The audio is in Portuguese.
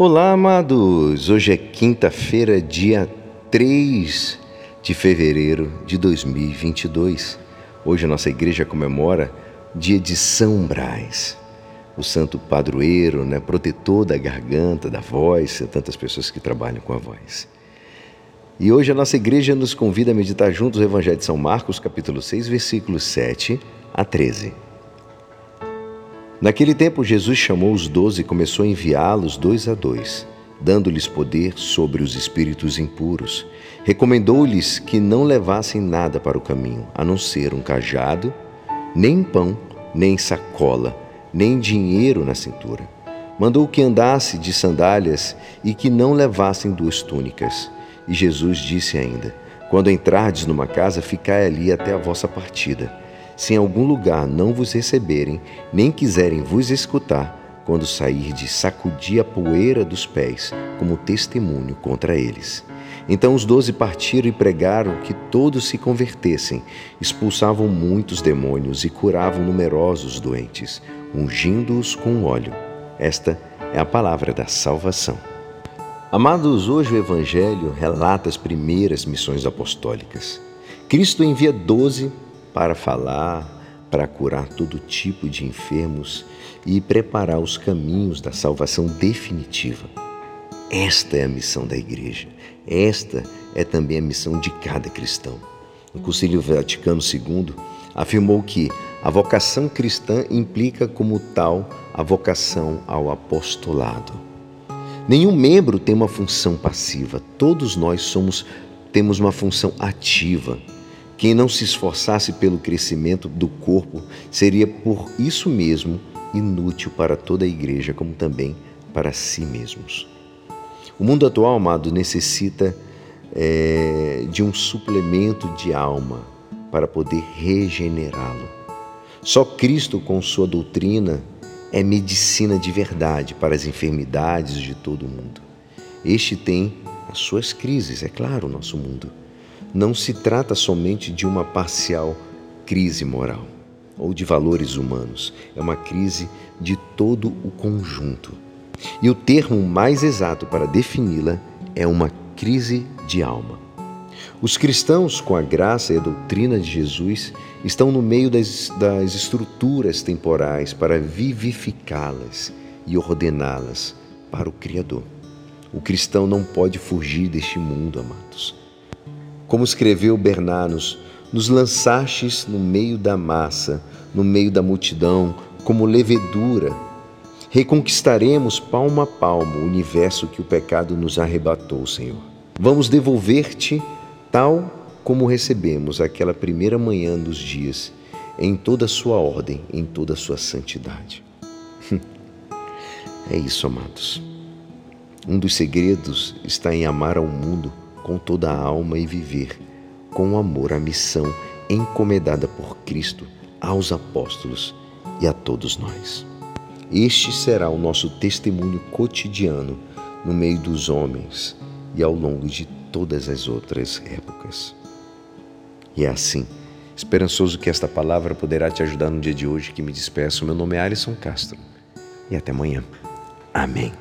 Olá, amados! Hoje é quinta-feira, dia 3 de fevereiro de 2022. Hoje a nossa igreja comemora dia de São Brás, o santo padroeiro, né, protetor da garganta, da voz, tantas pessoas que trabalham com a voz. E hoje a nossa igreja nos convida a meditar juntos o Evangelho de São Marcos, capítulo 6, versículos 7 a 13. Naquele tempo, Jesus chamou os doze e começou a enviá-los dois a dois, dando-lhes poder sobre os espíritos impuros. Recomendou-lhes que não levassem nada para o caminho, a não ser um cajado, nem pão, nem sacola, nem dinheiro na cintura. Mandou que andasse de sandálias e que não levassem duas túnicas. E Jesus disse ainda: Quando entrardes numa casa, ficai ali até a vossa partida. Se em algum lugar não vos receberem, nem quiserem vos escutar, quando sair de sacudir a poeira dos pés, como testemunho contra eles. Então os doze partiram e pregaram que todos se convertessem, expulsavam muitos demônios e curavam numerosos doentes, ungindo-os com óleo. Esta é a palavra da salvação. Amados, hoje o Evangelho relata as primeiras missões apostólicas. Cristo envia doze para falar, para curar todo tipo de enfermos e preparar os caminhos da salvação definitiva. Esta é a missão da Igreja. Esta é também a missão de cada cristão. O Concílio Vaticano II afirmou que a vocação cristã implica como tal a vocação ao apostolado. Nenhum membro tem uma função passiva, todos nós somos temos uma função ativa quem não se esforçasse pelo crescimento do corpo seria por isso mesmo inútil para toda a igreja, como também para si mesmos. O mundo atual, amado, necessita é, de um suplemento de alma para poder regenerá-lo. Só Cristo, com sua doutrina, é medicina de verdade para as enfermidades de todo o mundo. Este tem as suas crises, é claro, o nosso mundo não se trata somente de uma parcial crise moral ou de valores humanos, é uma crise de todo o conjunto. E o termo mais exato para defini-la é uma crise de alma. Os cristãos, com a graça e a doutrina de Jesus, estão no meio das, das estruturas temporais para vivificá-las e ordená-las para o Criador. O cristão não pode fugir deste mundo, amados. Como escreveu Bernanos, nos lançastes no meio da massa, no meio da multidão, como levedura. Reconquistaremos palmo a palmo o universo que o pecado nos arrebatou, Senhor. Vamos devolver-te tal como recebemos aquela primeira manhã dos dias, em toda a sua ordem, em toda a sua santidade. É isso, amados. Um dos segredos está em amar ao mundo com toda a alma e viver com amor a missão encomendada por Cristo aos apóstolos e a todos nós. Este será o nosso testemunho cotidiano no meio dos homens e ao longo de todas as outras épocas. E é assim, esperançoso que esta palavra poderá te ajudar no dia de hoje que me despeço. Meu nome é Alisson Castro e até amanhã. Amém.